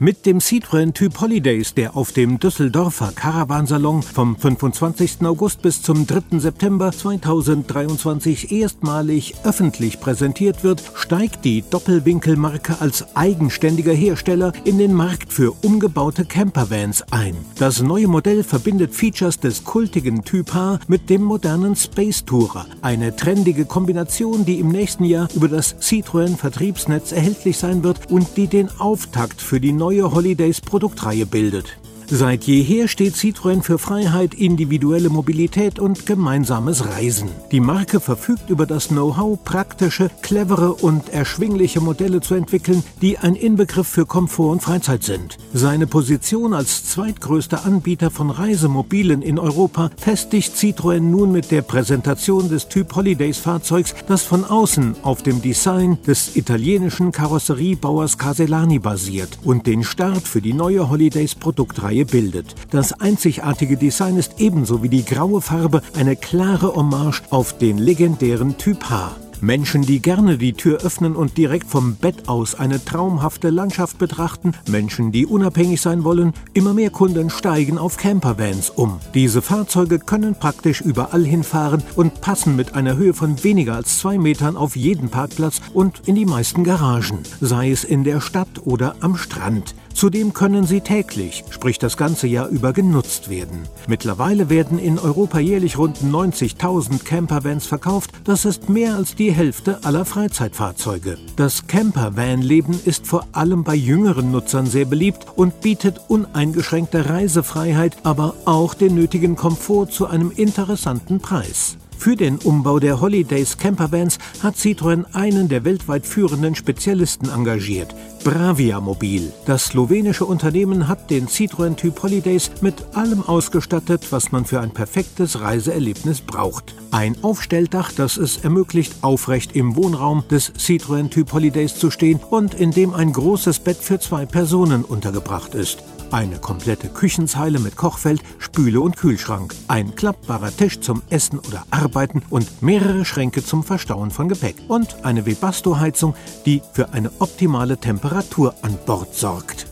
Mit dem Citroën Typ Holidays, der auf dem Düsseldorfer Caravansalon vom 25. August bis zum 3. September 2023 erstmalig öffentlich präsentiert wird, steigt die Doppelwinkelmarke als eigenständiger Hersteller in den Markt für umgebaute Campervans ein. Das neue Modell verbindet Features des kultigen Typ H mit dem modernen Space Tourer, eine trendige Kombination, die im nächsten Jahr über das Citroën Vertriebsnetz erhältlich sein wird und die den Auftakt für die neue neue Holidays Produktreihe bildet. Seit jeher steht Citroën für Freiheit, individuelle Mobilität und gemeinsames Reisen. Die Marke verfügt über das Know-how, praktische, clevere und erschwingliche Modelle zu entwickeln, die ein Inbegriff für Komfort und Freizeit sind. Seine Position als zweitgrößter Anbieter von Reisemobilen in Europa festigt Citroën nun mit der Präsentation des Typ Holidays Fahrzeugs, das von außen auf dem Design des italienischen Karosseriebauers Casellani basiert und den Start für die neue Holidays Produktreihe Reihe bildet. Das einzigartige Design ist ebenso wie die graue Farbe eine klare Hommage auf den legendären Typ H. Menschen, die gerne die Tür öffnen und direkt vom Bett aus eine traumhafte Landschaft betrachten, Menschen, die unabhängig sein wollen, immer mehr Kunden steigen auf Campervans um. Diese Fahrzeuge können praktisch überall hinfahren und passen mit einer Höhe von weniger als zwei Metern auf jeden Parkplatz und in die meisten Garagen, sei es in der Stadt oder am Strand. Zudem können sie täglich, sprich das ganze Jahr über, genutzt werden. Mittlerweile werden in Europa jährlich rund 90.000 Campervans verkauft. Das ist mehr als die Hälfte aller Freizeitfahrzeuge. Das Campervan-Leben ist vor allem bei jüngeren Nutzern sehr beliebt und bietet uneingeschränkte Reisefreiheit, aber auch den nötigen Komfort zu einem interessanten Preis. Für den Umbau der Holidays Campervans hat Citroën einen der weltweit führenden Spezialisten engagiert, Bravia Mobil. Das slowenische Unternehmen hat den Citroën Typ Holidays mit allem ausgestattet, was man für ein perfektes Reiseerlebnis braucht. Ein Aufstelldach, das es ermöglicht, aufrecht im Wohnraum des Citroën Typ Holidays zu stehen und in dem ein großes Bett für zwei Personen untergebracht ist. Eine komplette Küchenzeile mit Kochfeld, Spüle und Kühlschrank, ein klappbarer Tisch zum Essen oder Arbeiten und mehrere Schränke zum Verstauen von Gepäck und eine Webasto-Heizung, die für eine optimale Temperatur an Bord sorgt.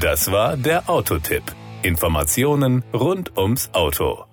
Das war der Autotipp. Informationen rund ums Auto.